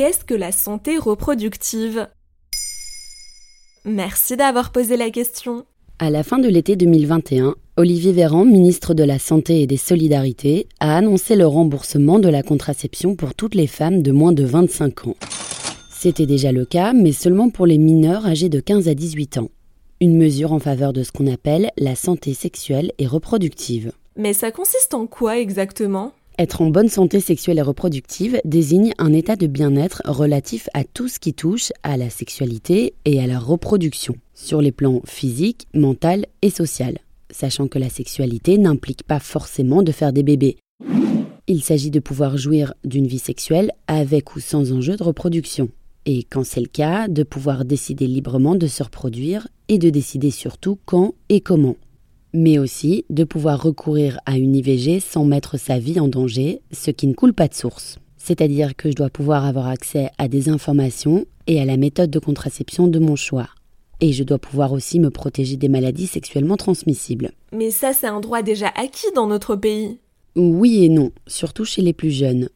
qu'est-ce que la santé reproductive? Merci d'avoir posé la question. À la fin de l'été 2021, Olivier Véran, ministre de la Santé et des Solidarités, a annoncé le remboursement de la contraception pour toutes les femmes de moins de 25 ans. C'était déjà le cas, mais seulement pour les mineurs âgés de 15 à 18 ans. Une mesure en faveur de ce qu'on appelle la santé sexuelle et reproductive. Mais ça consiste en quoi exactement? Être en bonne santé sexuelle et reproductive désigne un état de bien-être relatif à tout ce qui touche à la sexualité et à la reproduction, sur les plans physique, mental et social, sachant que la sexualité n'implique pas forcément de faire des bébés. Il s'agit de pouvoir jouir d'une vie sexuelle avec ou sans enjeu de reproduction, et quand c'est le cas, de pouvoir décider librement de se reproduire et de décider surtout quand et comment mais aussi de pouvoir recourir à une IVG sans mettre sa vie en danger, ce qui ne coule pas de source. C'est-à-dire que je dois pouvoir avoir accès à des informations et à la méthode de contraception de mon choix. Et je dois pouvoir aussi me protéger des maladies sexuellement transmissibles. Mais ça, c'est un droit déjà acquis dans notre pays. Oui et non, surtout chez les plus jeunes.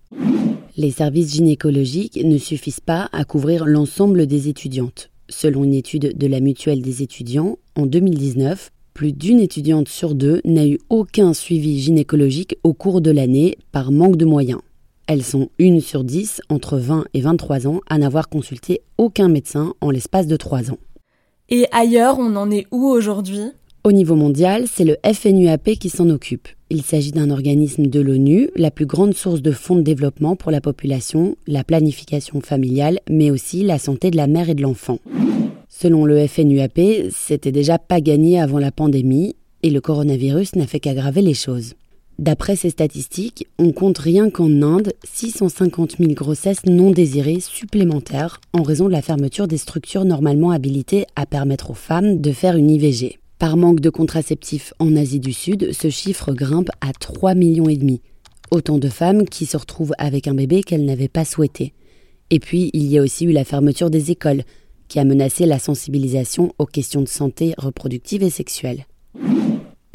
Les services gynécologiques ne suffisent pas à couvrir l'ensemble des étudiantes. Selon une étude de la Mutuelle des étudiants, en 2019, plus d'une étudiante sur deux n'a eu aucun suivi gynécologique au cours de l'année par manque de moyens. Elles sont une sur dix entre 20 et 23 ans à n'avoir consulté aucun médecin en l'espace de trois ans. Et ailleurs, on en est où aujourd'hui? Au niveau mondial, c'est le FNUAP qui s'en occupe. Il s'agit d'un organisme de l'ONU, la plus grande source de fonds de développement pour la population, la planification familiale, mais aussi la santé de la mère et de l'enfant. Selon le FNUAP, c'était déjà pas gagné avant la pandémie et le coronavirus n'a fait qu'aggraver les choses. D'après ces statistiques, on compte rien qu'en Inde 650 000 grossesses non désirées supplémentaires en raison de la fermeture des structures normalement habilitées à permettre aux femmes de faire une IVG. Par manque de contraceptifs en Asie du Sud, ce chiffre grimpe à 3 millions. Autant de femmes qui se retrouvent avec un bébé qu'elles n'avaient pas souhaité. Et puis, il y a aussi eu la fermeture des écoles, qui a menacé la sensibilisation aux questions de santé reproductive et sexuelle.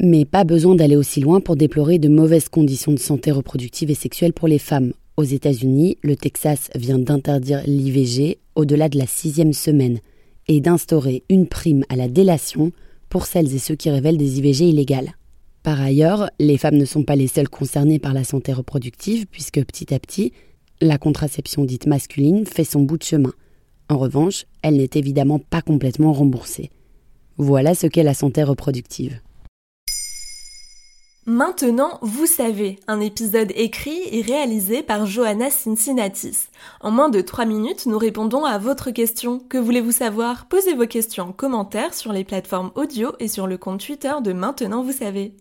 Mais pas besoin d'aller aussi loin pour déplorer de mauvaises conditions de santé reproductive et sexuelle pour les femmes. Aux États-Unis, le Texas vient d'interdire l'IVG au-delà de la sixième semaine et d'instaurer une prime à la délation pour celles et ceux qui révèlent des IVG illégales. Par ailleurs, les femmes ne sont pas les seules concernées par la santé reproductive puisque petit à petit, la contraception dite masculine fait son bout de chemin. En revanche, elle n'est évidemment pas complètement remboursée. Voilà ce qu'est la santé reproductive. Maintenant, vous savez, un épisode écrit et réalisé par Johanna Cincinnatis. En moins de 3 minutes, nous répondons à votre question. Que voulez-vous savoir? Posez vos questions en commentaire sur les plateformes audio et sur le compte Twitter de Maintenant, vous savez.